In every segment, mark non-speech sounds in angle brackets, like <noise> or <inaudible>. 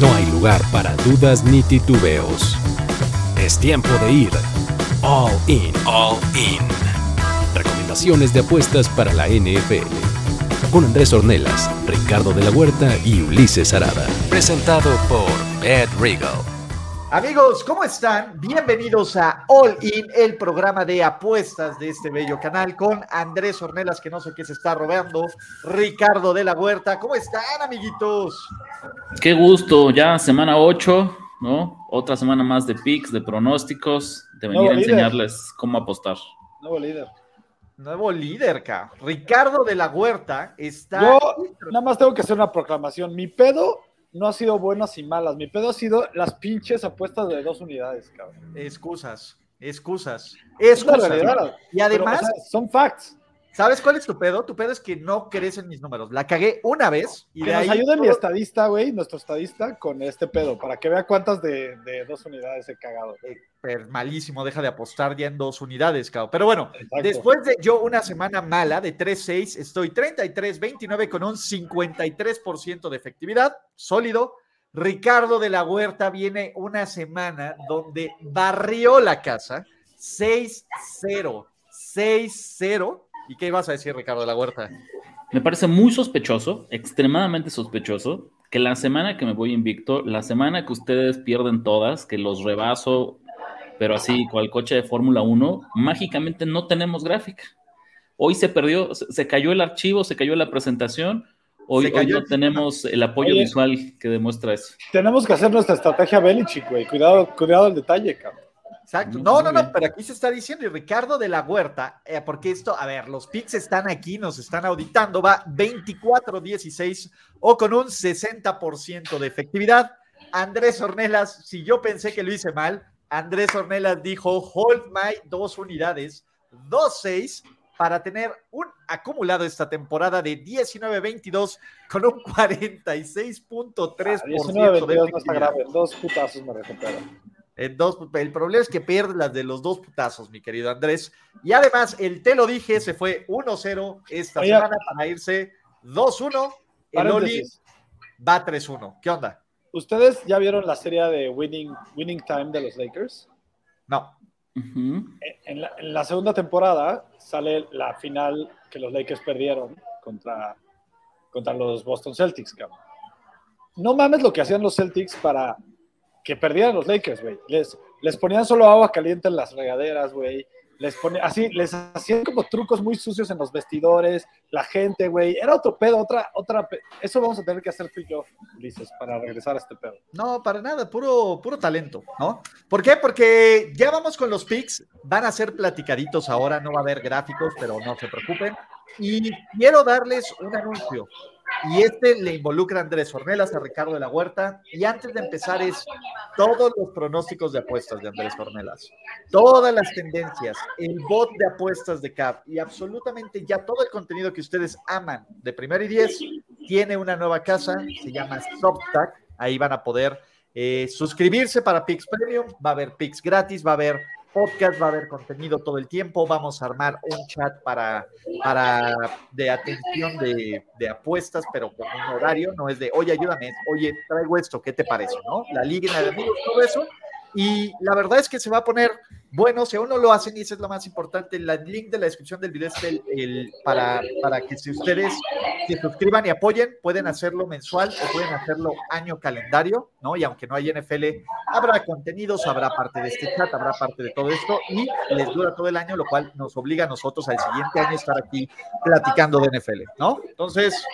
no hay lugar para dudas ni titubeos. Es tiempo de ir all in, all in. Recomendaciones de apuestas para la NFL. Con Andrés Ornelas, Ricardo de la Huerta y Ulises Arada. Presentado por Ed Regal. Amigos, ¿cómo están? Bienvenidos a All In, el programa de apuestas de este bello canal con Andrés Ornelas, que no sé qué se está robando, Ricardo de la Huerta. ¿Cómo están, amiguitos? Qué gusto, ya semana 8, ¿no? Otra semana más de picks, de pronósticos, de venir Nuevo a líder. enseñarles cómo apostar. Nuevo líder. Nuevo líder, ca. Ricardo de la Huerta está. Yo nada más tengo que hacer una proclamación. Mi pedo no ha sido buenas y malas. Mi pedo ha sido las pinches apuestas de dos unidades, cabrón. Excusas, excusas, Es la excusas. realidad. Y además, Pero, o sea, son facts. ¿Sabes cuál es tu pedo? Tu pedo es que no crees en mis números. La cagué una vez y Que de nos ahí. ayude mi todo- estadista, güey, nuestro estadista, con este pedo, para que vea cuántas de, de dos unidades he cagado. Eh, malísimo, deja de apostar ya en dos unidades, cabrón. Pero bueno, Exacto. Después de yo una semana mala de 3-6, estoy 33-29 con un 53% de efectividad, sólido. Ricardo de la Huerta viene una semana donde barrió la casa 6-0, 6-0. ¿Y qué ibas a decir, Ricardo de la Huerta? Me parece muy sospechoso, extremadamente sospechoso, que la semana que me voy invicto, la semana que ustedes pierden todas, que los rebaso, pero así, cual coche de Fórmula 1, mágicamente no tenemos gráfica. Hoy se perdió, se, cayó el archivo, se cayó la presentación. Hoy, no el- tenemos el apoyo Oye. visual que demuestra eso. Tenemos que hacer nuestra estrategia Belichick, güey. Cuidado, cuidado al detalle, cabrón. Exacto. No, no, no, pero aquí se está diciendo, y Ricardo de la Huerta, eh, porque esto, a ver, los picks están aquí, nos están auditando, va 24-16 o con un 60% de efectividad. Andrés Ornelas, si yo pensé que lo hice mal, Andrés Ornelas dijo, hold my dos unidades, 2-6, para tener un acumulado esta temporada de 19-22 con un 46.3% Ah, 19 de 22 no está efectividad. grave. Dos putazos me recupero. En dos, el problema es que pierdes las de los dos putazos, mi querido Andrés. Y además, el te lo dije, se fue 1-0 esta Oye. semana para irse 2-1. El Oli va 3-1. ¿Qué onda? ¿Ustedes ya vieron la serie de Winning, Winning Time de los Lakers? No. Ujú. En la, en la segunda temporada sale la final que los Lakers perdieron contra, contra los Boston Celtics, cabrón. No mames lo que hacían los Celtics para que perdieran los Lakers, güey. Les, les ponían solo agua caliente en las regaderas, güey. Les ponían, así, les hacían como trucos muy sucios en los vestidores, la gente, güey. Era otro pedo, otra, otra. pe- Eso vamos a tener que hacer tú y yo, Ulises, para regresar a este pedo. No, para nada, puro, puro talento, ¿no? ¿Por qué? Porque ya vamos con los picks, van a ser platicaditos ahora, no va a haber gráficos, pero no se preocupen. Y quiero darles un anuncio. Y este le involucra a Andrés Ornelas, a Ricardo de la Huerta. Y antes de empezar es todos los pronósticos de apuestas de Andrés Ornelas, todas las tendencias, el bot de apuestas de CAP y absolutamente ya todo el contenido que ustedes aman de primero y diez tiene una nueva casa, se llama Substack. Ahí van a poder eh, suscribirse para Pix Premium, va a haber Pix gratis, va a haber podcast, va a haber contenido todo el tiempo, vamos a armar un chat para, para de atención de, apuestas, pero con un horario, no es de, oye, ayúdame, oye, traigo esto, ¿qué te parece? ¿no? La liga de amigos, todo eso. Y la verdad es que se va a poner bueno, si aún no lo hacen, y eso es lo más importante, el link de la descripción del video es el, el- para, para que si ustedes se suscriban y apoyen, pueden hacerlo mensual o pueden hacerlo año calendario, ¿no? Y aunque no hay NFL, habrá contenidos, habrá parte de este chat, habrá parte de todo esto y les dura todo el año, lo cual nos obliga a nosotros al siguiente año estar aquí platicando de NFL, ¿no? Entonces,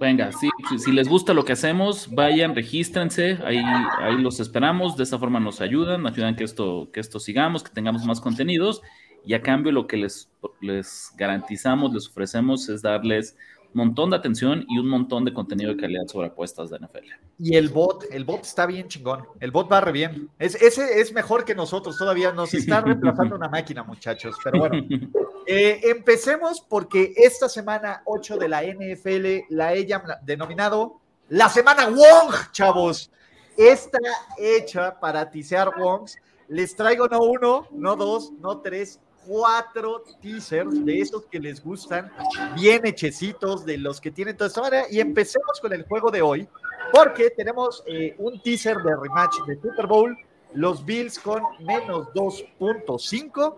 Venga, sí, si, les gusta lo que hacemos, vayan, regístrense, ahí, ahí los esperamos, de esa forma nos ayudan, ayudan que esto, que esto sigamos, que tengamos más contenidos, y a cambio lo que les, les garantizamos, les ofrecemos es darles montón de atención y un montón de contenido de calidad sobre apuestas de NFL. Y el bot, el bot está bien chingón. El bot va re bien. Es, ese es mejor que nosotros todavía. Nos <laughs> está reemplazando una máquina, muchachos. Pero bueno, <laughs> eh, empecemos porque esta semana 8 de la NFL la he llam- denominado la semana Wong, chavos. Está hecha para tisear Wongs. Les traigo no uno, no dos, no tres, cuatro teasers de esos que les gustan, bien hechecitos, de los que tienen toda esta manera. Y empecemos con el juego de hoy, porque tenemos eh, un teaser de rematch de Super Bowl, los Bills con menos 2.5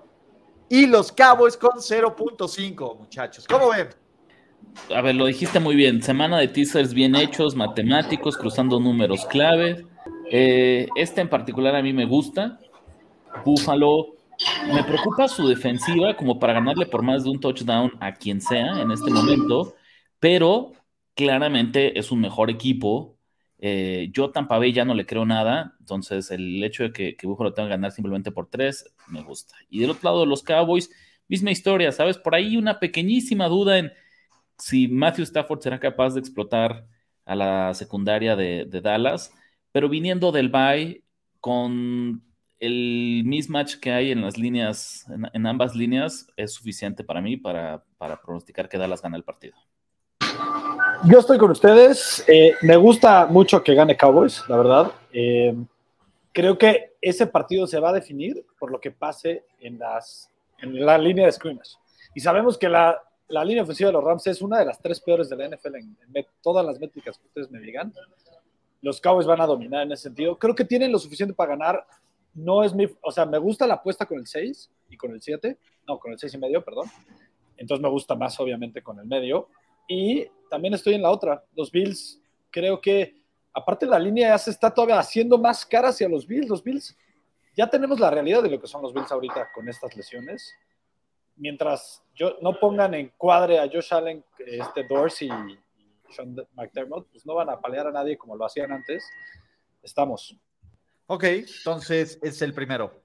y los Cowboys con 0.5, muchachos. ¿Cómo ven? A ver, lo dijiste muy bien. Semana de teasers bien hechos, matemáticos, cruzando números clave. Eh, este en particular a mí me gusta. Buffalo. Me preocupa su defensiva como para ganarle por más de un touchdown a quien sea en este momento, pero claramente es un mejor equipo. Eh, yo Tampa ya no le creo nada, entonces el hecho de que, que Buffalo tenga que ganar simplemente por tres me gusta. Y del otro lado de los Cowboys, misma historia, ¿sabes? Por ahí una pequeñísima duda en si Matthew Stafford será capaz de explotar a la secundaria de, Dallas, pero viniendo del bye con el mismatch que hay en las líneas, en, ambas líneas, es suficiente para mí para, pronosticar que Dallas gane el partido. Yo estoy con ustedes. Eh, me gusta mucho que gane Cowboys, la verdad. Eh, creo que ese partido se va a definir por lo que pase en, las, en la línea de scrimmage. Y sabemos que la, la línea ofensiva de los Rams es una de las tres peores de la NFL en, todas las métricas que ustedes me digan. Los Cowboys van a dominar en ese sentido. Creo que tienen lo suficiente para ganar. No es mi, o sea, me gusta la apuesta con el 6 y con el 7, no, con el 6 y medio, perdón. Entonces me gusta más, obviamente, con el medio. Y también estoy en la otra. Los Bills, creo que, aparte la línea ya se está todavía haciendo más cara hacia los Bills. Los Bills, ya tenemos la realidad de lo que son los Bills ahorita con estas lesiones mientras yo, no pongan en cuadre a Josh Allen, este Dorsey y Sean McDermott, pues no van a palear a nadie como lo hacían antes. Estamos. Ok, entonces es el primero.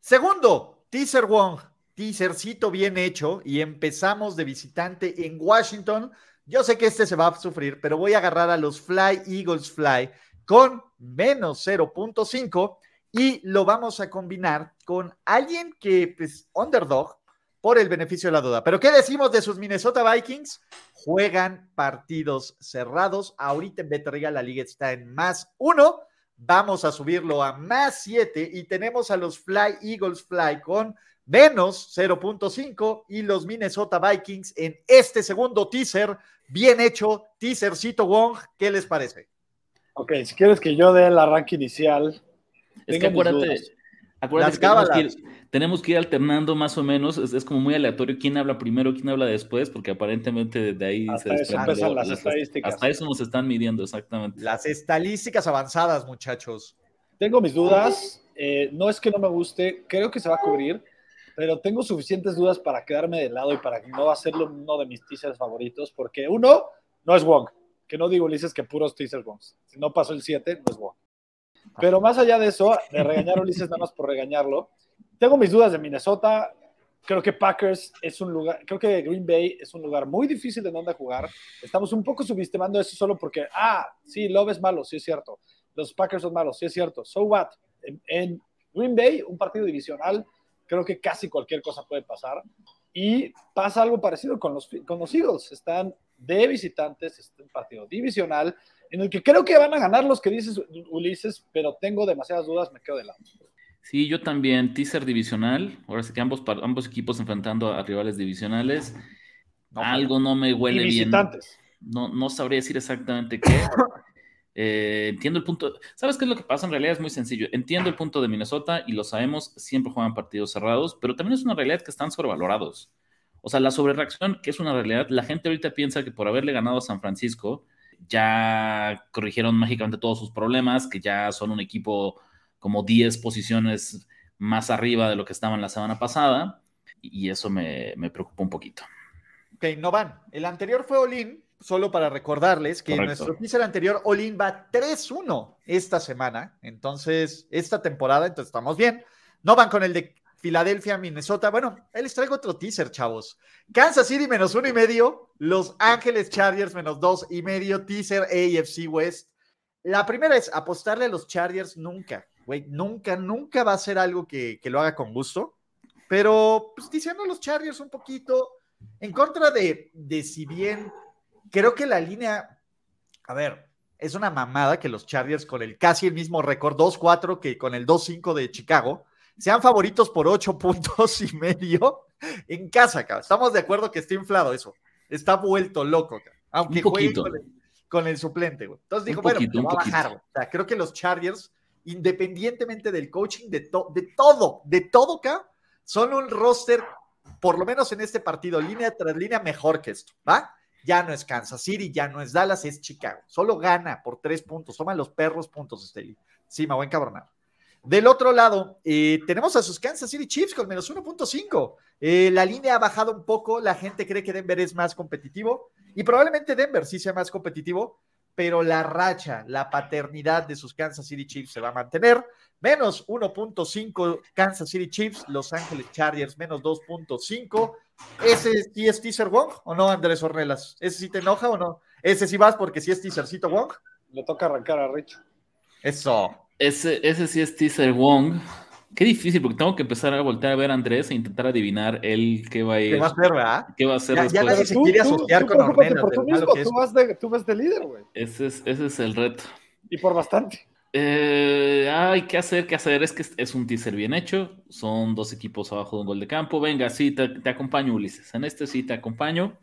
Segundo, teaser Wong, teasercito bien hecho y empezamos de visitante en Washington. Yo sé que este se va a sufrir, pero voy a agarrar a los Fly Eagles Fly con menos 0.5 y lo vamos a combinar con alguien que, pues, underdog, por el beneficio de la duda. Pero ¿qué decimos de sus Minnesota Vikings? Juegan partidos cerrados. Ahorita en Betriga la liga está en más uno. Vamos a subirlo a más siete y tenemos a los Fly Eagles Fly con menos 0.5 y los Minnesota Vikings en este segundo teaser. Bien hecho, teasercito Wong. ¿Qué les parece? Ok, si quieres que yo dé el arranque inicial. Es que acuérdate, acuérdate que tenemos que ir alternando más o menos, es, como muy aleatorio quién habla primero, quién habla después, porque aparentemente de ahí se desprende. las, estadísticas. Hasta eso nos están midiendo, exactamente. Las estadísticas avanzadas, muchachos. Tengo mis dudas, eh, no es que no me guste, creo que se va a cubrir, pero tengo suficientes dudas para quedarme de lado y para que no hacerlo uno de mis teasers favoritos, porque uno, no es Wong, que no digo Ulises que puros teasers Wongs. Si no pasó el 7, no es Wong. Pero más allá de eso, de regañar a Ulises nada más por regañarlo, tengo mis dudas de Minnesota. Creo que Packers es un lugar, creo que Green Bay es un lugar muy difícil de donde jugar. Estamos un poco subestimando eso solo porque, ah, sí, Love es malo, sí es cierto. Los Packers son malos, sí es cierto. So what? En, Green Bay, un partido divisional, creo que casi cualquier cosa puede pasar. Y pasa algo parecido con los, con los Eagles. Están de visitantes, es un partido divisional, en el que creo que van a ganar los que dices Ulises, pero tengo demasiadas dudas, me quedo de lado. Sí, yo también, teaser divisional. Ahora sí que ambos, ambos equipos enfrentando a rivales divisionales. Algo no me huele bien. No, no sabría decir exactamente qué. <laughs> Eh, entiendo el punto. ¿Sabes qué es lo que pasa? En realidad es muy sencillo. Entiendo el punto de Minnesota y lo sabemos, siempre juegan partidos cerrados, pero también es una realidad que están sobrevalorados. O sea, la sobrereacción, que es una realidad, la gente ahorita piensa que por haberle ganado a San Francisco, ya corrigieron mágicamente todos sus problemas, que ya son un equipo como 10 posiciones más arriba de lo que estaban la semana pasada y eso me, preocupa un poquito. Ok, no van. El anterior fue Olin, solo para recordarles que nuestro teaser anterior, Olin va 3-1 esta semana, entonces esta temporada, entonces estamos bien. No van con el de Filadelfia, Minnesota. Bueno, él les traigo otro teaser, chavos. Kansas City menos uno y medio, Los Ángeles Chargers menos dos y medio, teaser AFC West. La primera es apostarle a los Chargers nunca güey, nunca, nunca va a ser algo que, lo haga con gusto. Pero, pues diciendo los Chargers un poquito, en contra de, de si bien creo que la línea, a ver, es una mamada que los Chargers con el casi el mismo récord 2-4 que con el 2-5 de Chicago sean favoritos por 8 <laughs> puntos y medio en casa, cabrón. Estamos de acuerdo que está inflado eso. Está vuelto loco, cabrón. Aunque juegue con el suplente, güey. Entonces dijo, bueno, poquito, un va a bajar, güey. O sea, creo que los Chargers, independientemente del coaching, de, to- de todo, de todo acá, son un roster, por lo menos en este partido, línea tras línea, mejor que esto, ¿va? Ya no es Kansas City, ya no es Dallas, es Chicago. Solo gana por tres puntos. Toman los perros puntos, Esteli. Sí, me voy a encabronar. Del otro lado, eh, tenemos a sus Kansas City Chiefs con menos 1.5. Eh, la línea ha bajado un poco, la gente cree que Denver es más competitivo y probablemente Denver sí sea más competitivo, pero la racha, la paternidad de sus Kansas City Chiefs se va a mantener. Menos 1.5 Kansas City Chiefs, Los Ángeles Chargers menos 2.5. ¿Ese sí es teaser Wong o no, Andrés Ornelas? ¿Ese sí te enoja o no? Ese sí vas porque sí es teasercito Wong. Le toca arrancar a Rich. Eso. Ese, ese sí es teaser Wong. Qué difícil, porque tengo que empezar a voltear a ver a Andrés e intentar adivinar él qué va a ir, ¿Qué va a hacer, verdad? qué va a hacer Ya- ya después. nadie se quiere asociar con preocúpate Ornelas, por de tú lo malo mismo, que es. tú vas, de, tú vas de líder, güey. Ese es, ese es el reto. Y por bastante. Eh, ay, ¿qué hacer? ¿Qué hacer? Es que es, un teaser bien hecho. Son dos equipos abajo de un gol de campo. Venga, sí, te, te acompaño, Ulises. En este sí te acompaño.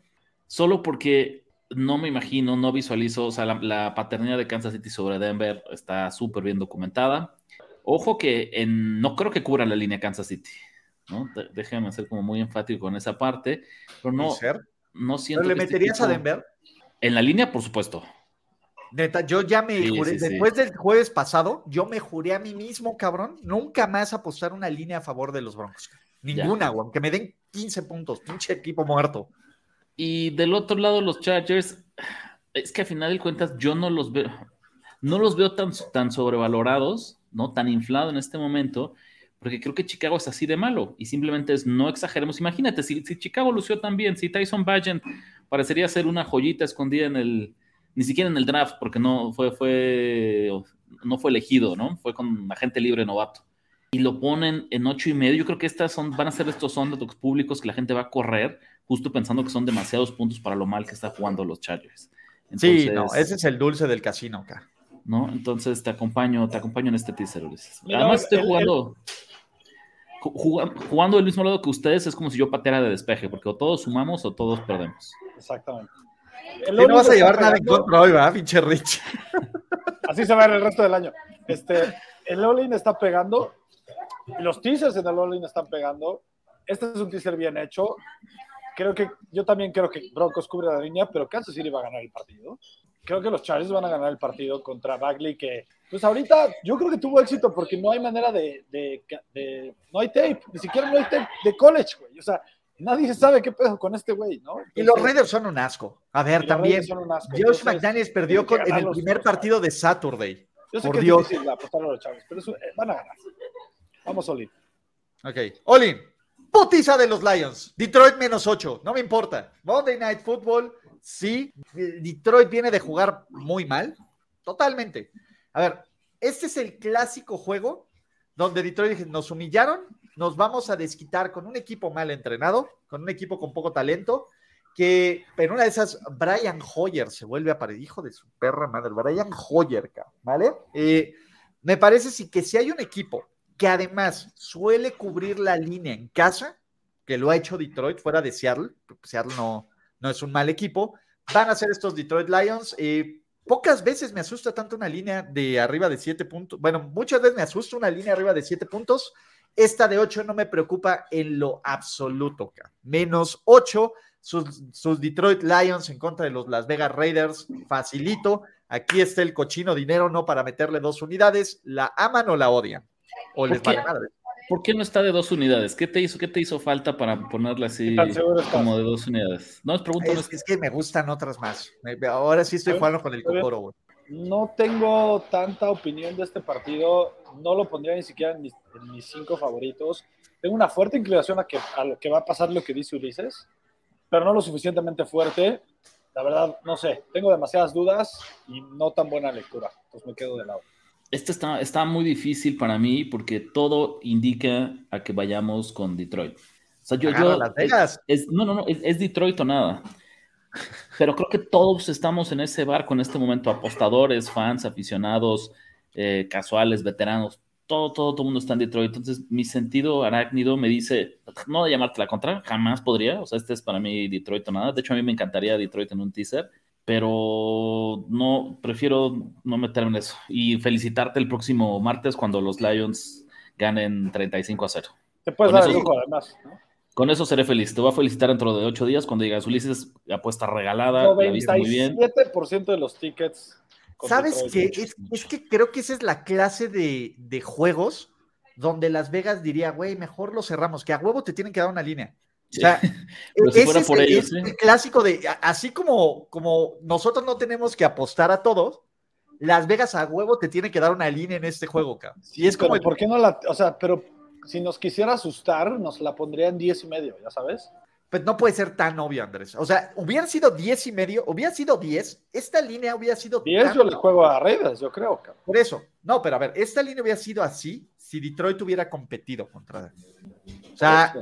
Solo porque no me imagino, no visualizo. O sea, la, la paternidad de Kansas City sobre Denver está súper bien documentada. Ojo que en, no creo que cubra la línea Kansas City. ¿no? Déjame ser como muy enfático con esa parte. Pero no, no siento ¿Pero le que este meterías a Denver? En la línea, por supuesto. Neta, yo ya me Sí, juré, sí, sí. después del jueves pasado, yo me juré a mí mismo, cabrón, nunca más apostar una línea a favor de los Broncos. Ninguna, güey, aunque me den 15 puntos, pinche equipo muerto. Y del otro lado, los Chargers, es que a final de cuentas yo no los veo, no los veo tan, tan sobrevalorados, ¿no? Tan inflado en este momento, porque creo que Chicago es así de malo y simplemente es no exageremos. Imagínate, si, si Chicago lució tan bien, si Tyson Bagent parecería ser una joyita escondida en el, ni siquiera en el draft, porque no fue, fue, no fue elegido, ¿no? Fue con agente libre novato. Y lo ponen en ocho y medio. Yo creo que estas son, van a ser estos underdogs públicos que la gente va a correr, justo pensando que son demasiados puntos para lo mal que está jugando los Chargers. sí, Entonces, no, ese es el dulce del casino acá. ¿no? Entonces te acompaño, te acompaño en este teaser, Ulises. Además estoy el- jugando, ju- juga- jugando del mismo lado que ustedes, es como si yo pateara de despeje, porque o todos sumamos o todos perdemos. Exactamente. Sí, no vas a llevar nada en contra hoy, ¿verdad, pinche Rich? <laughs> Así se va a ver el resto del año. Este, el all está pegando. Los teasers en el all están pegando. Este es un teaser bien hecho. Creo que yo también creo que Broncos cubre la línea, pero Kansas City va a ganar el partido. Creo que los Chargers van a ganar el partido contra Bagley, que pues ahorita yo creo que tuvo éxito porque no hay manera de, de- de- no hay tape, ni siquiera no hay tape de college, güey. O sea, nadie sabe qué pedo con este güey, ¿no? Y los Raiders son un asco. A ver, también. Josh Entonces, McDaniels perdió con- en el los primer partido de Saturday. Yo sé Por que Dios. es difícil apostar a los Chargers, pero eso, eh, van a ganar. Vamos, Oli. Ok. Olin. Putiza de los Lions. Detroit menos 8. No me importa. Monday Night Football. Sí. Detroit viene de jugar muy mal. Totalmente. A ver, este es el clásico juego donde Detroit nos humillaron, nos vamos a desquitar con un equipo mal entrenado, con un equipo con poco talento, que en una de esas, Brian Hoyer se vuelve a aparecer, hijo de su perra madre, Brian Hoyer, ¿vale? Eh, me parece sí que si hay un equipo que además suele cubrir la línea en casa, que lo ha hecho Detroit fuera de Seattle, Seattle no, no es un mal equipo, van a ser estos Detroit Lions. Eh, pocas veces me asusta tanto una línea de arriba de 7 puntos. Bueno, muchas veces me asusta una línea arriba de 7 puntos. Esta de 8 no me preocupa en lo absoluto. Menos 8, sus, sus Detroit Lions en contra de los Las Vegas Raiders, facilito. Aquí está el cochino dinero, no para meterle dos unidades. ¿La aman o la odian? O les ¿Por qué? vale madre. ¿Por qué no está de dos unidades? ¿Qué te hizo, qué te hizo falta para ponerla así como de dos unidades? No, es pregunto. Es, es que me gustan otras más. Ahora sí estoy jugando con el cocoro, güey. No tengo tanta opinión de este partido. No lo pondría ni siquiera en mis, en mis cinco favoritos. Tengo una fuerte inclinación a, que, a lo que va a pasar lo que dice Ulises, pero no lo suficientemente fuerte. La verdad, no sé. Tengo demasiadas dudas y no tan buena lectura. Entonces me quedo de lado. Este está, está muy difícil para mí porque todo indica a que vayamos con Detroit. O sea, yo, Las Vegas. es- no, no, no, es, es Detroit o nada. Pero creo que todos estamos en ese barco en este momento, apostadores, fans, aficionados, eh, casuales, veteranos, todo, todo, todo el mundo está en Detroit. Entonces, mi sentido arácnido me dice, no de llamarte la contra, jamás podría. O sea, este es para mí Detroit o nada. De hecho, a mí me encantaría Detroit en un teaser, pero no, prefiero no meterme en eso. Y felicitarte el próximo martes cuando los Lions ganen 35 a 0. Te puedes Con dar el eso- lujo, además. ¿no? Con eso seré feliz. Te voy a felicitar dentro de ocho días cuando digas Ulises, apuesta regalada, la viste muy bien. 97% de los tickets. ¿Sabes qué? Es, es que creo que esa es la clase de, de juegos donde Las Vegas diría, güey, mejor lo cerramos, que a huevo te tienen que dar una línea. O sea, <laughs> Pero si ese fuera es, por el, ellos, es ¿eh? el clásico de, así como, como nosotros no tenemos que apostar a todos, Las Vegas a huevo te tiene que dar una línea en este juego, cabrón. Sí, Y es como, el- ¿por qué no la.? O sea, pero si nos quisiera asustar, nos la pondría en 10 y medio, ya sabes. Pues no puede ser tan obvio, Andrés. O sea, hubiera sido 10 y medio, hubiera sido 10, esta línea hubiera sido 10 tan- yo le juego a Raiders, yo creo. cabrón. Por eso, no, pero a ver, esta línea hubiera sido así si Detroit hubiera competido contra. O sea,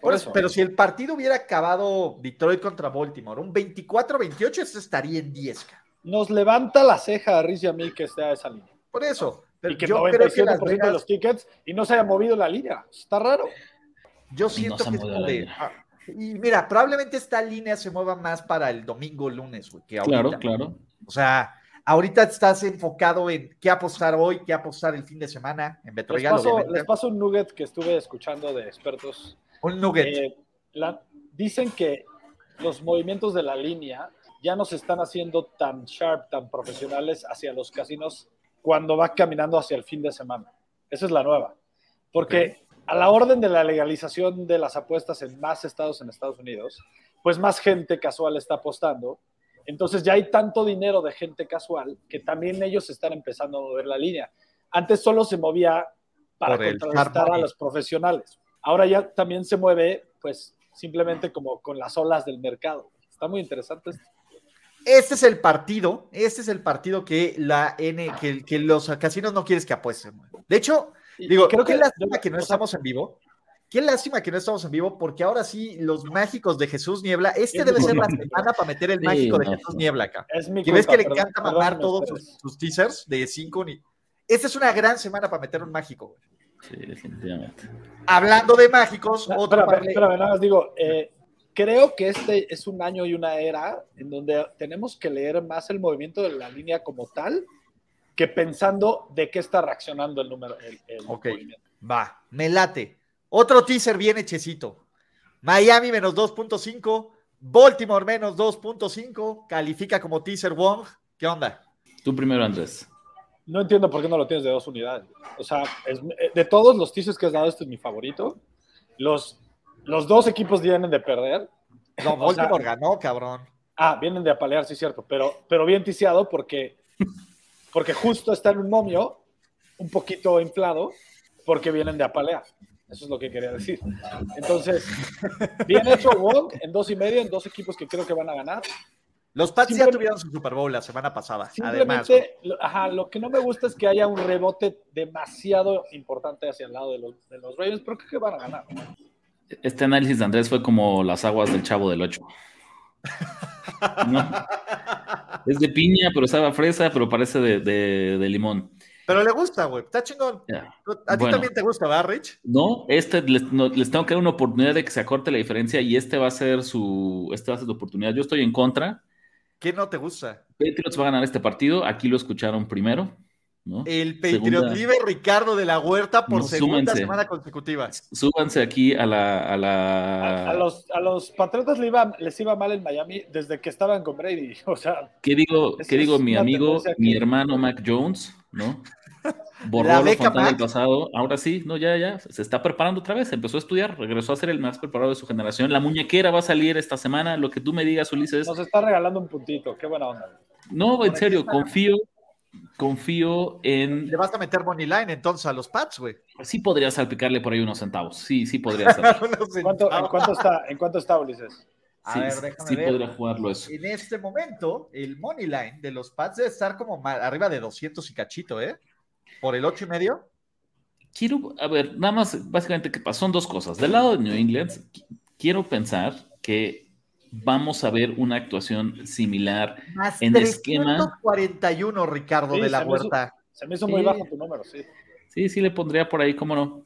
Por eso. por pero si el partido hubiera acabado Detroit contra Baltimore, un 24-28, esto estaría en 10. ca. Nos levanta la ceja a Riz y a mí que esté a esa línea. Por eso. Pero Y que yo creo que 97% Las de Vegas, los tickets y no se haya movido la línea. Está raro. yo no siento se que es y mira, probablemente esta línea se mueva más para el domingo o lunes, güey, que ahorita. Claro, claro. O sea, ahorita estás enfocado en qué apostar hoy, qué apostar el fin de semana, en Les Betroregal, paso, les paso un nugget que estuve escuchando de expertos. Un nugget. Eh, la- dicen que los movimientos de la línea ya no se están haciendo tan sharp, tan profesionales hacia los casinos cuando va caminando hacia el fin de semana. Esa es la nueva. Porque a la orden de la legalización de las apuestas en más estados en Estados Unidos, pues más gente casual está apostando. Entonces ya hay tanto dinero de gente casual que también ellos están empezando a mover la línea. Antes solo se movía para hard a los profesionales. Ahora ya también se mueve, pues simplemente como con las olas del mercado. Está muy interesante. esto. Este es el partido, este es el partido que la N, que, que los casinos no quieres que apuesten. De hecho, digo, creo qué que lástima que no estamos en vivo. Qué lástima que no estamos en vivo, porque ahora sí, los mágicos de Jesús Niebla, este Es debe ser la semana para meter el Sí, mágico de no, Jesús no. Niebla acá. Es mi Que ves que le encanta mamar todos sus, sus teasers de 5. Ni... Esta es una gran semana para meter un mágico. Sí, definitivamente. Hablando de mágicos, No, otro espérame, espérame, nada más digo, eh, creo que este es un año y una era en donde tenemos que leer más el movimiento de la línea como tal que pensando de qué está reaccionando el número. El, el Ok. movimiento. Va, me late. Otro teaser bien hechecito. Miami menos 2.5, Baltimore menos 2.5, califica como teaser Wong. ¿Qué onda? Tú primero, Andrés. No entiendo por qué no lo tienes de dos unidades. O sea, es- de todos los teasers que has dado, este es mi favorito. Los, los dos equipos vienen de perder. No, <laughs> O sea- Baltimore ganó, cabrón. Ah, vienen de apalear, sí, cierto, pero, pero bien ticiado porque, porque justo está en un momio un poquito inflado porque vienen de apalear. Eso es lo que quería decir. Entonces, bien hecho Wong en dos y medio, en dos equipos que creo que van a ganar. Los Pats ya tuvieron su Super Bowl la semana pasada. Además, Simplemente, lo, ajá, lo que no me gusta es que haya un rebote demasiado importante hacia el lado de los, de los Ravens, pero creo que van a ganar. Este análisis de Andrés fue como las aguas del chavo del 8. Es de piña, pero sabe a fresa, pero parece de, de- de limón. pero le gusta, güey. Está chingón. A ti Bueno. también te gusta, ¿verdad, Rich? No, este les, no, les tengo que dar una oportunidad de que se acorte la diferencia y este va a ser su, este va a ser su oportunidad. Yo estoy en contra. ¿Qué no te gusta? Patriots va a ganar este partido. Aquí lo escucharon primero. ¿No? El Patriot Segunda. Libre Ricardo de la Huerta por No, segunda súmense. semana consecutiva. Súbanse aquí a la, a la a los, a los Patriotas le iba- les iba mal en Miami desde que estaban con Brady. <laughs> O sea, ¿Qué digo, qué digo mi amigo, mi que- hermano Mac <laughs> Jones, ¿no? <laughs> La Borró fantasma del pasado, ahora sí, no, ya, ya, se está preparando otra vez, empezó a estudiar, regresó a ser el más preparado de su generación. La muñequera va a salir esta semana, lo que tú me digas, Ulises. nos está regalando un puntito. Qué buena onda. No, en serio, confío, confío en... Le vas a meter money line entonces a los Pats, güey. Sí podría salpicarle por ahí unos centavos, sí, sí podría <laughs> ser. ¿En cuánto, en centavos. cuánto está, ¿En cuánto está, Ulises? A Sí, ver, déjame sí ver. podría jugarlo eso. En este momento, el money line de los Pats debe estar como arriba de 200 y cachito, ¿eh? Por el 8 y medio. Quiero, a ver, nada más, básicamente, que pasó? Son dos cosas. Del lado de New England, qu- quiero pensar que vamos a ver una actuación similar. Más En esquema. 341, Ricardo Sí, de la se me hizo- Huerta. Se me hizo muy Sí. bajo tu número, sí. Sí, sí le pondría por ahí, cómo no.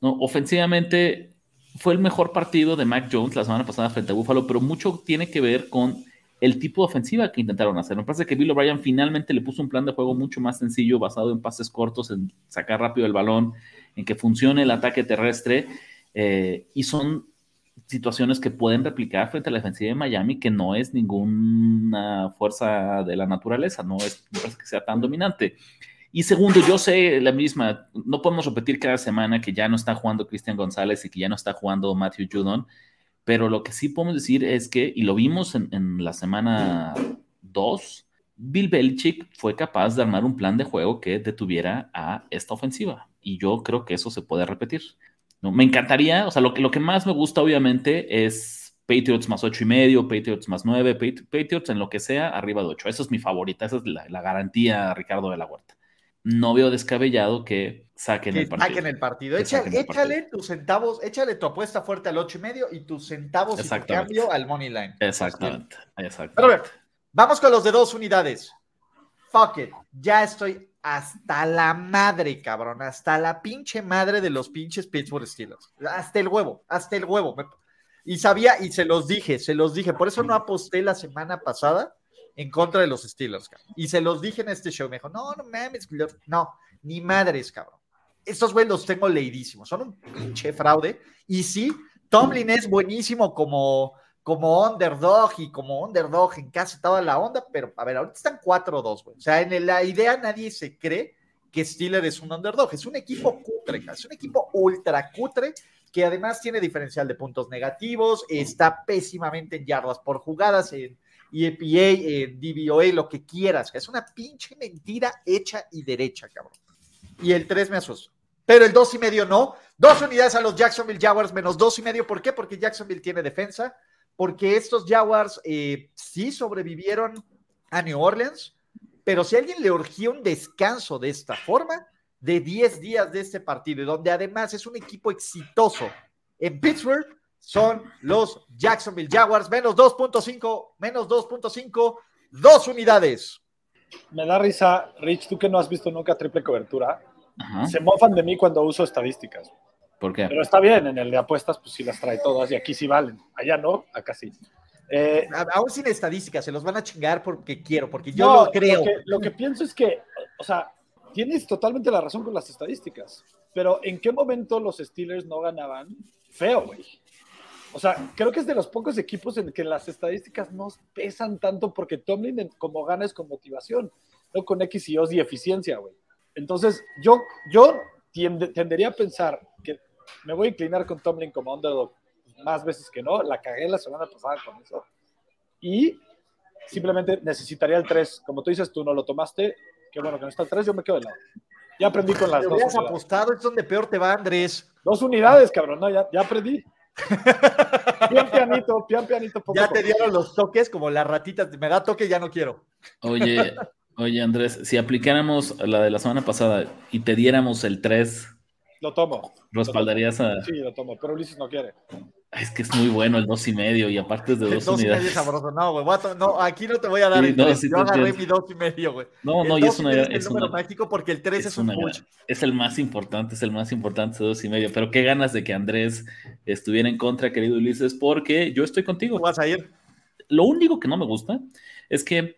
No, ofensivamente fue el mejor partido de Mac Jones la semana pasada frente a Buffalo, pero mucho tiene que ver con el tipo de ofensiva que intentaron hacer. Me parece que Bill O'Brien finalmente le puso un plan de juego mucho más sencillo, basado en pases cortos, en sacar rápido el balón, en que funcione el ataque terrestre, eh, y son situaciones que pueden replicar frente a la defensiva de Miami, que no es ninguna fuerza de la naturaleza, no es parece que sea tan dominante. Y segundo, yo sé la misma, no podemos repetir cada semana que ya no está jugando Cristian González y que ya no está jugando Matthew Judon, pero lo que sí podemos decir es que, y lo vimos en, en la semana 2, Bill Belichick fue capaz de armar un plan de juego que detuviera a esta ofensiva. Y yo creo que eso se puede repetir. ¿No? Me encantaría, o sea, lo que, lo que más me gusta obviamente es Patriots más ocho y medio, Patriots más 9, Patriots en lo que sea, arriba de 8. Esa es mi favorita, esa es la, la garantía, Ricardo de la Huerta. No veo descabellado que saquen que el partido. Saquen el partido. Que Echa, saquen el échale partido. tus centavos, échale tu apuesta fuerte al ocho y medio y tus centavos y tu Exactamente. cambio al money line. Exactamente, exactamente. Pero a ver, vamos con los de dos unidades. Fuck it. Ya estoy hasta la madre, cabrón. Hasta la pinche madre de los pinches Pittsburgh Steelers. Hasta el huevo, hasta el huevo. Y sabía, y se los dije, se los dije. Por eso no aposté la semana pasada en contra de los Steelers, cabrón. Y se los dije en este show. Me dijo, no, no mames, no, ni madres, cabrón. Estos güeyes los tengo leidísimos. Son un pinche fraude. Y sí, Tomlin es buenísimo como, como underdog y como underdog en casi toda la onda, pero a ver, ahorita están 4-2, güey. O sea, en la idea nadie se cree que Steelers es un underdog. Es un equipo cutre, es un equipo ultra cutre que además tiene diferencial de puntos negativos, está pésimamente en yardas por jugadas, en EPA, en DVOA, lo que quieras. Es una pinche mentira hecha y derecha, cabrón. Y el 3 me asustó. Pero el 2 y medio no. Dos unidades a los Jacksonville Jaguars menos dos y medio. ¿Por qué? Porque Jacksonville tiene defensa. Porque estos Jaguars eh, sí sobrevivieron a New Orleans. Pero si alguien le urgía un descanso de esta forma, de 10 días de este partido, y donde además es un equipo exitoso en Pittsburgh, son los Jacksonville Jaguars, menos 2.5, menos 2.5, dos unidades. Me da risa, Rich, tú que no has visto nunca triple cobertura, Ajá. se mofan de mí cuando uso estadísticas. ¿Por qué? Pero está bien, en el de apuestas, pues sí las trae todas y aquí sí valen. Allá no, acá sí. Eh, Aún sin estadísticas, se los van a chingar porque quiero, porque yo no, lo creo. Lo que, lo que pienso es que, o sea, tienes totalmente la razón con las estadísticas, pero ¿en qué momento los Steelers no ganaban? Feo, güey. O sea, creo que es de los pocos equipos en que las estadísticas no pesan tanto porque Tomlin como gana es con motivación, no con X y O's y eficiencia, güey. Entonces, yo, yo tiende- tendería a pensar me voy a inclinar con Tomlin como underdog más veces que no. La cagué la semana pasada con eso. Y simplemente necesitaría el 3. Como tú dices, tú no lo tomaste. Qué bueno que no está el 3, yo me quedo de lado. Ya aprendí con las Te dos unidades. apostado, es donde peor te va, Andrés. Dos unidades, cabrón. No, ya, ya aprendí. <laughs> Pian pianito, pian pianito. Poco Ya te dieron los toques como las ratitas. Me da toque, ya no quiero. Oye, oye, Andrés, si aplicáramos la de la semana pasada y te diéramos el 3, Lo tomo. respaldarías a. Sí, lo tomo. Pero Ulises no quiere. Es que es muy bueno el 2 y medio y aparte es de <laughs> dos dos y medio unidades. sabroso. No, güey. No, aquí no te voy a dar Sí, el no, tres. sí Yo agarré mi dos y medio, güey. No, El no, y dos es y una. medio es el Es, número una- mágico porque el 3 es, es un una- push. es el más importante, es el más importante de dos y medio. Pero qué ganas de que Andrés estuviera en contra, querido Ulises, porque yo estoy contigo. Tú vas a ir. Lo único que no me gusta es que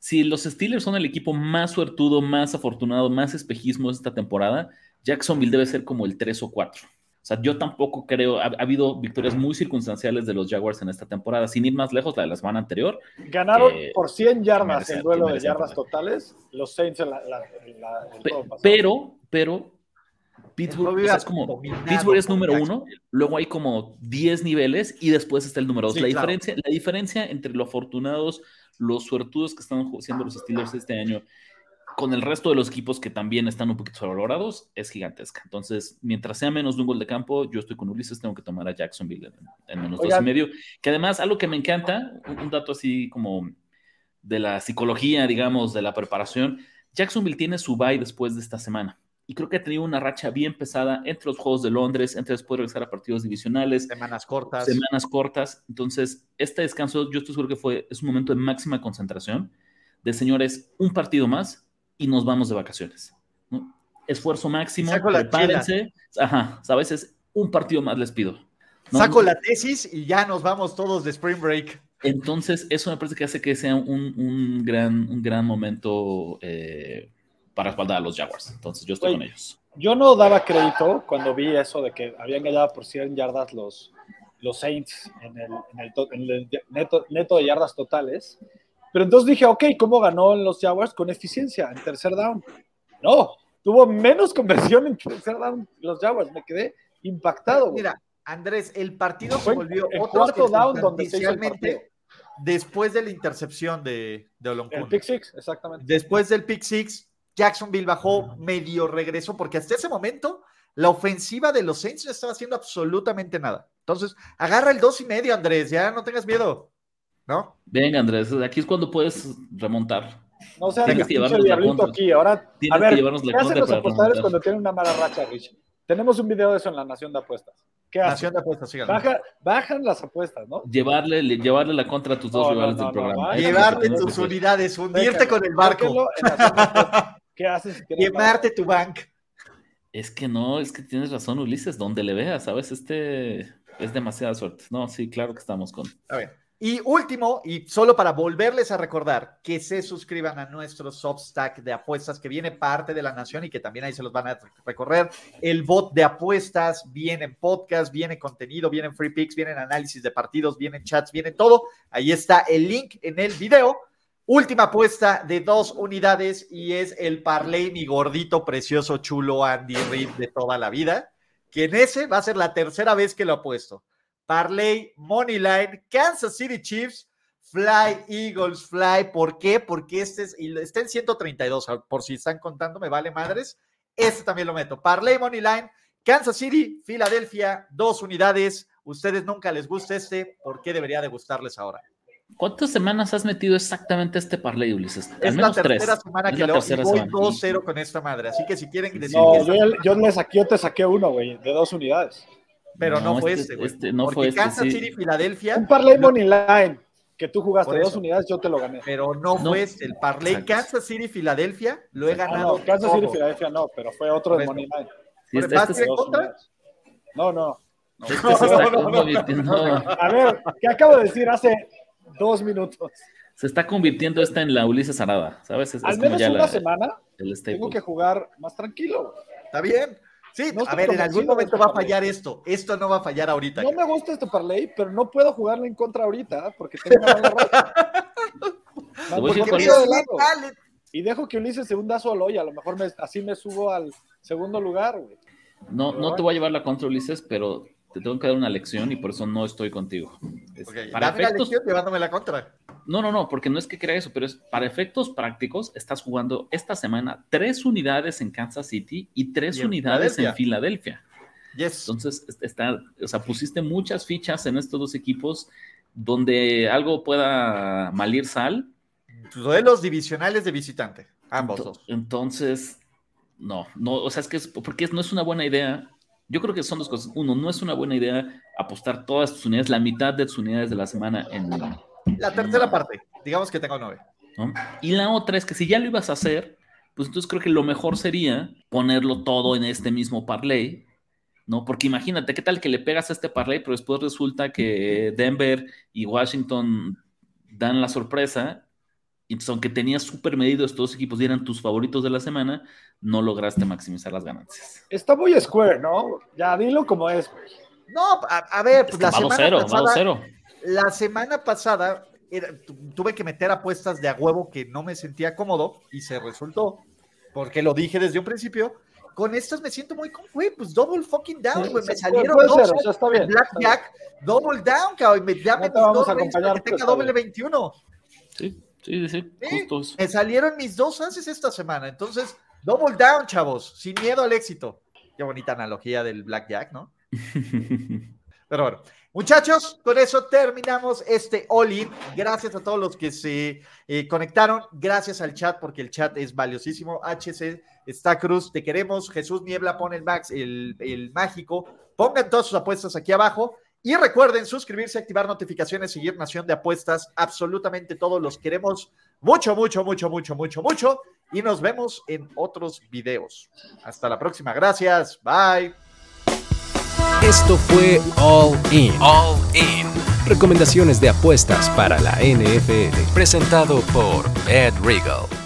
si los Steelers son el equipo más suertudo, más afortunado, más espejismo de esta temporada, Jacksonville debe ser como el 3 o 4. O sea, yo tampoco creo, ha, ha habido victorias muy circunstanciales de los Jaguars en esta temporada, sin ir más lejos, la de la semana anterior. Ganaron por 100 yardas el duelo de yardas totales. Los Saints en la, la- el Pe- pero, pero, Pittsburgh, o sea, es como, Pittsburgh es número uno, luego hay como 10 niveles y después está el número dos. Sí, la, claro. diferencia, la diferencia entre los afortunados, los suertudos que están siendo los Steelers este año con el resto de los equipos que también están un poquito sobrevalorados es gigantesca. Entonces, mientras sea menos de un gol de campo, yo estoy con Ulises, tengo que tomar a Jacksonville en, en menos dos y medio. Que además, algo que me encanta, un, un dato así como de la psicología, digamos, de la preparación, Jacksonville tiene su bye después de esta semana. Y creo que ha tenido una racha bien pesada entre los Juegos de Londres, entre después de regresar a partidos divisionales, Semanas cortas. semanas cortas. Entonces, este descanso, yo estoy seguro que fue, es un momento de máxima concentración, de señores, un partido más y nos vamos de vacaciones. ¿no? Esfuerzo máximo, Saco la prepárense. Ajá, ¿sabes? Es un partido más les pido. ¿no? Saco la tesis y ya nos vamos todos de Spring Break. Entonces, eso me parece que hace que sea un, un gran, un gran momento eh, para respaldar a los Jaguars. Entonces, yo estoy Oye, con ellos. Yo no daba crédito cuando vi eso de que habían ganado por 100 yardas los, los Saints en el, en el to- en el neto, neto de yardas totales. Pero entonces dije, ok, ¿cómo ganó los Jaguars? Con eficiencia, en tercer down. No, tuvo menos <laughs> conversión en tercer down los Jaguars. Me quedé impactado. Mira, Andrés, el partido se volvió en otro cuarto down donde se hizo el después de la intercepción de, de Oloncuna. el pick six, exactamente. Después del pick six, Jacksonville bajó, medio regresó, porque hasta ese momento la ofensiva de los Saints no estaba haciendo absolutamente nada. Entonces, agarra el dos y medio, Andrés, ya no tengas miedo. ¿No? Venga, Andrés, aquí es cuando puedes remontar. No sea Tienes que llevarnos la diablito contra. aquí. Ahora, Tienes a ver, que llevarnos la ¿qué hacen contra los apostadores cuando tienen una mala racha, Rich? Tenemos un video de eso en la Nación de Apuestas. ¿Qué hacen? Nación de apuestas. Baja- bajan las apuestas, ¿no? Llevarle, llevarle la contra a tus dos No, rivales no, del no, programa. es Llevarte tus unidades, hundirte con el barco. ¿Qué haces? quemarte tu bank. Es que no, es que tienes razón, Ulises, donde le veas, ¿sabes? Este es demasiada suerte. No, sí, claro que estamos con. A ver. Y último, y solo para volverles a recordar que se suscriban a nuestro Substack de apuestas, que viene parte de la nación y que también ahí se los van a recorrer. El bot de apuestas, viene en podcast, viene contenido, vienen free picks, vienen análisis de partidos, vienen chats, viene todo. Ahí está el link en el video. Última apuesta de dos unidades y es el parlay, mi gordito, precioso, chulo Andy Reid de toda la vida. Que en ese va a ser la tercera vez que lo apuesto. Parlay, Moneyline, Kansas City Chiefs, Fly, Eagles, Fly. ¿Por qué? Porque este es, y está en 132, por si están contando, me vale madres. Este también lo meto. Parlay, Moneyline, Kansas City, Filadelfia, dos unidades. Ustedes nunca les gusta este, ¿por qué debería de gustarles ahora? ¿Cuántas semanas has metido exactamente este parlay, Ulises? Al Es la menos tres. tercera semana Es que la lo tercera y voy semana. 2-0 con esta madre. Así que si quieren decir No, que yo, yo le saqué, yo te saqué uno, güey, de dos unidades. Pero no, No, fue este- güey. este no Porque fue este, Kansas sí. City, Filadelfia, Un parlay money line que tú jugaste dos unidades, yo te lo gané. pero no, No. fue este. El parlay Exacto. Kansas City, Filadelfia, lo he Ah, ganado. no, Kansas City. Filadelfia no, pero fue otro de money line. Sí, este, ¿Vas este en contra? No, no. este <laughs> No, no, no, no. A ver, ¿qué acabo de decir hace dos minutos? se está convirtiendo esta en la Ulises Arada, ¿sabes? Es, Al es como menos ya una la, semana el tengo que jugar más tranquilo. Está bien. Sí, No a ver, en algún momento va a fallar esto. Esto no va a fallar ahorita. No me gusta este parlay, pero no puedo jugarle en contra ahorita porque tengo una mala racha. Te voy a decir Porque de lado. Y dejo que Ulises se hunda solo y a lo mejor me- así me subo al segundo lugar, güey. No, no te voy a llevar la contra, Ulises, pero te tengo que dar una lección y por eso no estoy contigo. Es- para dame la efectos, lección llevándome la contra. no, no, no, porque no es que crea eso, pero es para efectos prácticos, estás jugando esta semana tres unidades en Kansas City y tres Y en unidades en Filadelfia. Yes. Entonces, es- está, o sea, pusiste muchas fichas en estos dos equipos donde algo pueda malir sal. Duelos divisionales de visitante. Ambos Ento- dos. Entonces, no, no, o sea, es que es, porque no es una buena idea. Yo creo que son dos cosas. Uno, no es una buena idea apostar todas tus unidades, la mitad de tus unidades de la semana en, La tercera parte. Digamos que tengo nueve. ¿no? Y la otra es que si ya lo ibas a hacer, pues entonces creo que lo mejor sería ponerlo todo en este mismo parlay, ¿no? Porque imagínate, ¿qué tal que le pegas a este parlay, pero después resulta que Denver y Washington dan la sorpresa, entonces aunque tenías súper medido estos dos equipos y eran tus favoritos de la semana, no lograste maximizar las ganancias. Está muy square, ¿no? Ya dilo como es, güey. No, a, a ver, pues la semana 2-0, va pasada. 2-0. La semana pasada era- tuve que meter apuestas de a huevo que no me sentía cómodo y se resultó, porque lo dije desde un principio. Con estas me siento muy, cómodo, güey, pues double fucking down, Sí, güey. Me sí, salieron dos ser, o sea, está bien, Blackjack, double down, cabrón. Me, dame No te mis vamos dos a acompañar, para que pero tenga doble bien. 21. Sí, sí, sí, Sí. justo eso. Me salieron mis dos haces esta semana. Entonces, double down, chavos, sin miedo al éxito. Qué bonita analogía del Blackjack, ¿no? <laughs> Pero bueno, muchachos, con eso terminamos este all-in. Gracias a todos los que se eh, conectaron. Gracias al chat, porque el chat es valiosísimo. HC está Cruz, te queremos. Jesús Niebla pone el max, el, el mágico. Pongan todas sus apuestas aquí abajo. Y recuerden suscribirse, activar notificaciones, seguir Nación de Apuestas. Absolutamente todos los queremos mucho, mucho, mucho, mucho, mucho, mucho. Y nos vemos en otros videos. Hasta la próxima. Gracias. Bye. Esto fue All In. All In. Recomendaciones de apuestas para la NFL. Presentado por Ed Regal.